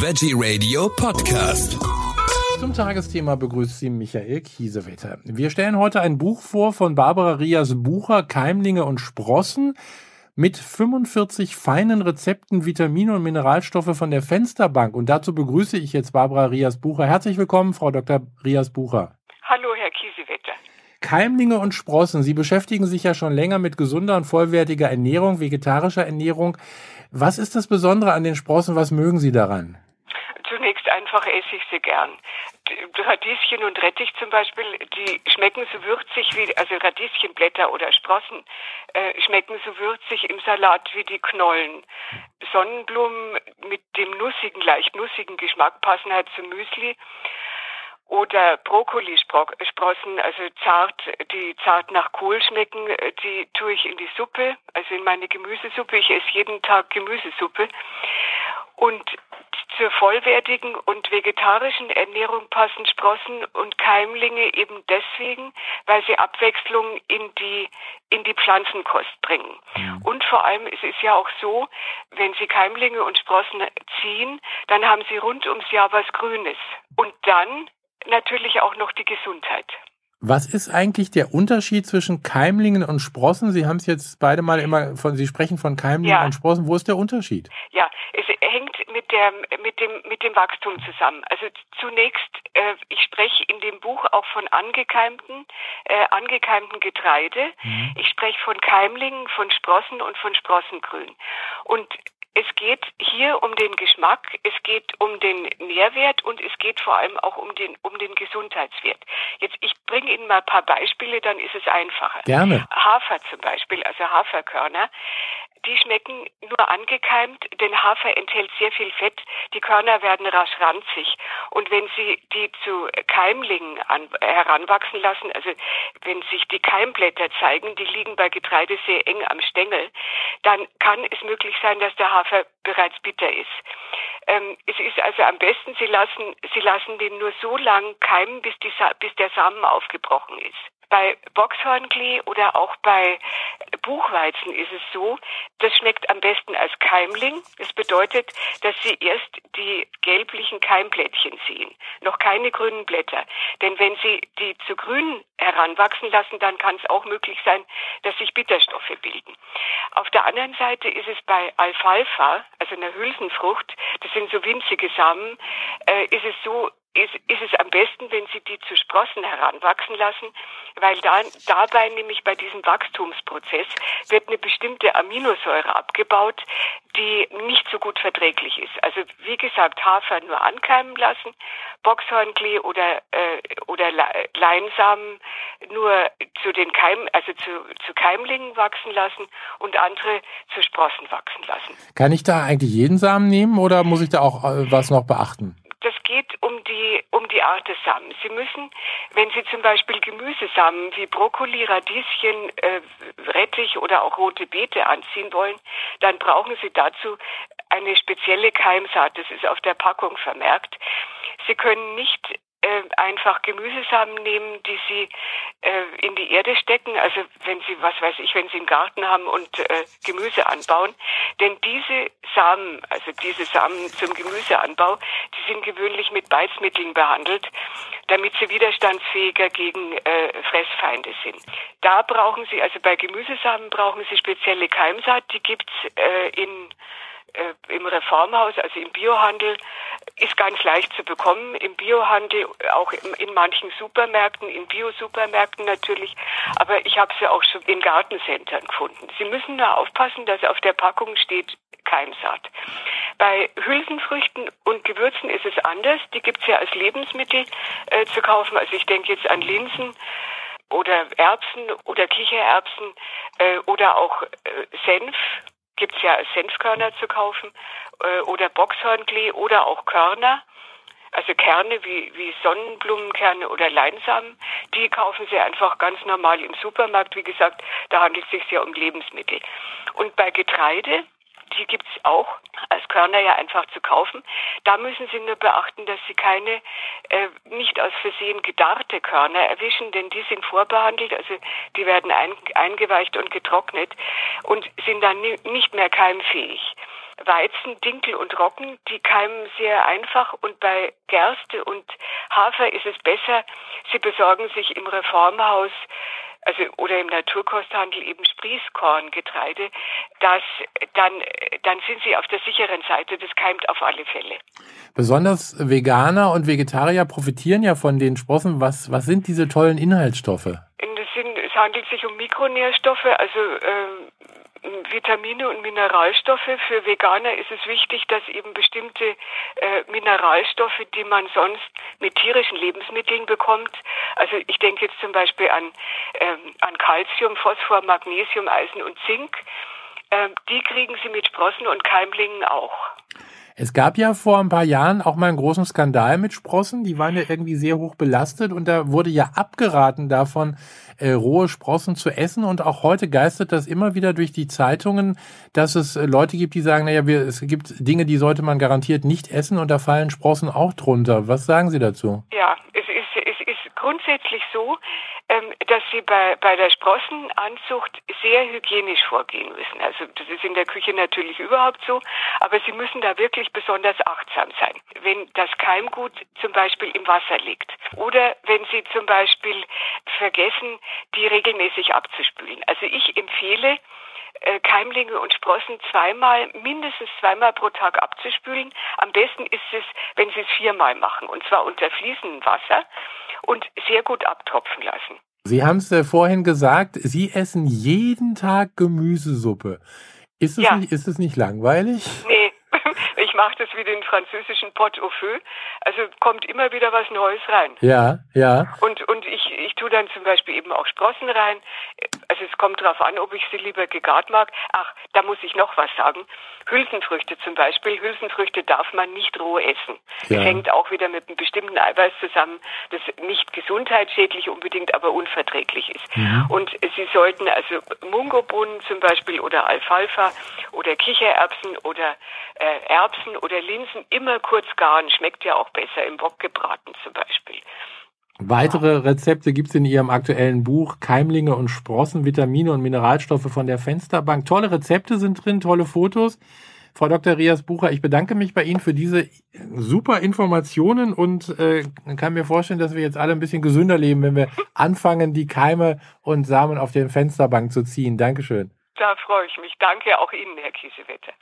Veggie Radio Podcast. Zum Tagesthema begrüßt Sie Michael Kiesewetter. Wir stellen heute ein Buch vor von Barbara Rias Bucher Keimlinge und Sprossen mit 45 feinen Rezepten, Vitamine und Mineralstoffe von der Fensterbank. Und dazu begrüße ich jetzt Barbara Rias Bucher. Herzlich willkommen, Frau Dr. Rias Bucher. Hallo, Herr Kiesewetter. Keimlinge und Sprossen. Sie beschäftigen sich ja schon länger mit gesunder und vollwertiger Ernährung, vegetarischer Ernährung. Was ist das Besondere an den Sprossen? Was mögen Sie daran? Einfach esse ich sie gern. Radieschen und Rettich zum Beispiel, die schmecken so würzig wie, also Radieschenblätter oder Sprossen äh, schmecken so würzig im Salat wie die Knollen. Sonnenblumen mit dem nussigen, leicht nussigen Geschmack passen halt zum Müsli oder Brokkolisprossen, also zart, die zart nach Kohl schmecken, die tue ich in die Suppe, also in meine Gemüsesuppe. Ich esse jeden Tag Gemüsesuppe. Und zur vollwertigen und vegetarischen Ernährung passen Sprossen und Keimlinge eben deswegen, weil sie Abwechslung in die, in die Pflanzenkost bringen. Ja. Und vor allem es ist ja auch so, wenn Sie Keimlinge und Sprossen ziehen, dann haben Sie rund ums Jahr was Grünes. Und dann natürlich auch noch die Gesundheit. Was ist eigentlich der Unterschied zwischen Keimlingen und Sprossen? Sie haben es jetzt beide mal immer von, Sie sprechen von Keimlingen ja. und Sprossen. Wo ist der Unterschied? Ja, es mit der, mit dem, mit dem Wachstum zusammen. Also zunächst, äh, ich spreche in dem Buch auch von angekeimten, äh, angekeimten Getreide. Mhm. Ich spreche von Keimlingen, von Sprossen und von Sprossengrün. Und es geht hier um den Geschmack, es geht um den Nährwert und es geht vor allem auch um den, um den Gesundheitswert. Jetzt, ich bringe Ihnen mal ein paar Beispiele, dann ist es einfacher. Gerne. Hafer zum Beispiel, also Haferkörner die schmecken nur angekeimt, denn Hafer enthält sehr viel Fett. Die Körner werden rasch ranzig. Und wenn Sie die zu Keimlingen an, heranwachsen lassen, also wenn sich die Keimblätter zeigen, die liegen bei Getreide sehr eng am Stängel, dann kann es möglich sein, dass der Hafer bereits bitter ist. Ähm, es ist also am besten, Sie lassen, Sie lassen den nur so lang keimen, bis, die, bis der Samen aufgebrochen ist. Bei Boxhornklee oder auch bei Buchweizen ist es so, das schmeckt am besten als Keimling. Das bedeutet, dass Sie erst die gelblichen Keimblättchen sehen, noch keine grünen Blätter. Denn wenn Sie die zu grün heranwachsen lassen, dann kann es auch möglich sein, dass sich Bitterstoffe bilden. Auf der anderen Seite ist es bei Alfalfa, also einer Hülsenfrucht, das sind so winzige Samen, äh, ist es so, ist, ist es am besten, wenn Sie die zu Sprossen heranwachsen lassen, weil dann, dabei nämlich bei diesem Wachstumsprozess wird eine bestimmte Aminosäure abgebaut, die nicht so gut verträglich ist. Also wie gesagt, Hafer nur ankeimen lassen, Boxhornklee oder äh, oder Leinsamen nur zu den Keim, also zu, zu Keimlingen wachsen lassen und andere zu Sprossen wachsen lassen. Kann ich da eigentlich jeden Samen nehmen oder muss ich da auch äh, was noch beachten? Das geht um die, um die Art des Samen. Sie müssen, wenn Sie zum Beispiel Gemüsesamen wie Brokkoli, Radieschen, äh, Rettich oder auch rote Beete anziehen wollen, dann brauchen Sie dazu eine spezielle Keimsaat. Das ist auf der Packung vermerkt. Sie können nicht äh, einfach Gemüsesamen nehmen, die Sie äh, in die Erde stecken. Also wenn Sie, was weiß ich, wenn Sie einen Garten haben und äh, Gemüse anbauen. Denn diese Samen, also diese Samen zum Gemüseanbau, die sind gewöhnlich mit Beizmitteln behandelt, damit sie widerstandsfähiger gegen äh, Fressfeinde sind. Da brauchen Sie, also bei Gemüsesamen brauchen Sie spezielle Keimsaat, die gibt's äh, in äh, im Reformhaus, also im Biohandel, ist ganz leicht zu bekommen. Im Biohandel, auch in, manchen Supermärkten, in Bio-Supermärkten natürlich. Aber ich habe sie auch schon in Gartencentern gefunden. Sie müssen nur aufpassen, dass auf der Packung steht Keimsaat. Bei Hülsenfrüchten und Gewürzen ist es anders. Die gibt es ja als Lebensmittel äh, zu kaufen. Also ich denke jetzt an Linsen oder Erbsen oder Kichererbsen äh, oder auch äh, Senf gibt es ja Senfkörner zu kaufen äh, oder Boxhornklee oder auch Körner. Also Kerne wie, wie Sonnenblumenkerne oder Leinsamen, die kaufen Sie einfach ganz normal im Supermarkt. Wie gesagt, da handelt es sich ja um Lebensmittel. Und bei Getreide die gibt es auch als Körner ja einfach zu kaufen. Da müssen Sie nur beachten, dass Sie keine äh, nicht aus Versehen gedarrte Körner erwischen, denn die sind vorbehandelt, also die werden ein, eingeweicht und getrocknet und sind dann nicht mehr keimfähig. Weizen, Dinkel und Roggen, die keimen sehr einfach und bei Gerste und Hafer ist es besser, Sie besorgen sich im Reformhaus also oder im Naturkosthandel eben Sprießkorngetreide, das dann dann sind sie auf der sicheren Seite, das keimt auf alle Fälle. Besonders Veganer und Vegetarier profitieren ja von den Sprossen. Was was sind diese tollen Inhaltsstoffe? Sind, es handelt sich um Mikronährstoffe, also ähm, Vitamine und Mineralstoffe. Für Veganer ist es wichtig, dass eben bestimmte äh, Mineralstoffe, die man sonst mit tierischen Lebensmitteln bekommt, also ich denke jetzt zum Beispiel an, ähm, an Calcium, Phosphor, Magnesium, Eisen und Zink, äh, die kriegen sie mit Sprossen und Keimlingen auch. Es gab ja vor ein paar Jahren auch mal einen großen Skandal mit Sprossen. Die waren ja irgendwie sehr hoch belastet und da wurde ja abgeraten davon, äh, rohe Sprossen zu essen. Und auch heute geistert das immer wieder durch die Zeitungen, dass es äh, Leute gibt, die sagen, naja, wir, es gibt Dinge, die sollte man garantiert nicht essen und da fallen Sprossen auch drunter. Was sagen Sie dazu? Ja, es ist, es ist grundsätzlich so, ähm, dass sie bei, bei der Sprossenanzucht sehr hygienisch vorgehen müssen. Also das ist in der Küche natürlich überhaupt so, aber sie müssen da wirklich besonders achtsam sein. Wenn das Keimgut zum Beispiel im Wasser liegt oder wenn sie zum Beispiel vergessen, die regelmäßig abzuspülen. Also ich empfehle, äh, Keimlinge und Sprossen zweimal, mindestens zweimal pro Tag abzuspülen. Am besten ist es, wenn Sie es viermal machen, und zwar unter fließendem Wasser und sehr gut abtropfen lassen. Sie haben es äh, vorhin gesagt, Sie essen jeden Tag Gemüsesuppe. Ist es, ja. nicht, ist es nicht langweilig? Nee, ich mache das wie den französischen Pot au feu. Also kommt immer wieder was Neues rein. Ja, ja. Und, und ich, ich tue dann zum Beispiel eben auch Sprossen rein. Also es kommt darauf an, ob ich sie lieber gegart mag. Ach, da muss ich noch was sagen. Hülsenfrüchte zum Beispiel. Hülsenfrüchte darf man nicht roh essen. Ja. Das hängt auch wieder mit einem bestimmten Eiweiß zusammen, das nicht gesundheitsschädlich unbedingt, aber unverträglich ist. Mhm. Und Sie sollten also Mungobohnen zum Beispiel oder Alfalfa oder Kichererbsen oder äh, Erbsen oder Linsen immer kurz garen. Schmeckt ja auch besser im Wok gebraten zum Beispiel. Weitere Rezepte gibt es in Ihrem aktuellen Buch Keimlinge und Sprossen, Vitamine und Mineralstoffe von der Fensterbank. Tolle Rezepte sind drin, tolle Fotos. Frau Dr. Rias Bucher, ich bedanke mich bei Ihnen für diese super Informationen und äh, kann mir vorstellen, dass wir jetzt alle ein bisschen gesünder leben, wenn wir anfangen, die Keime und Samen auf den Fensterbank zu ziehen. Dankeschön. Da freue ich mich. Danke auch Ihnen, Herr Kiesewetter.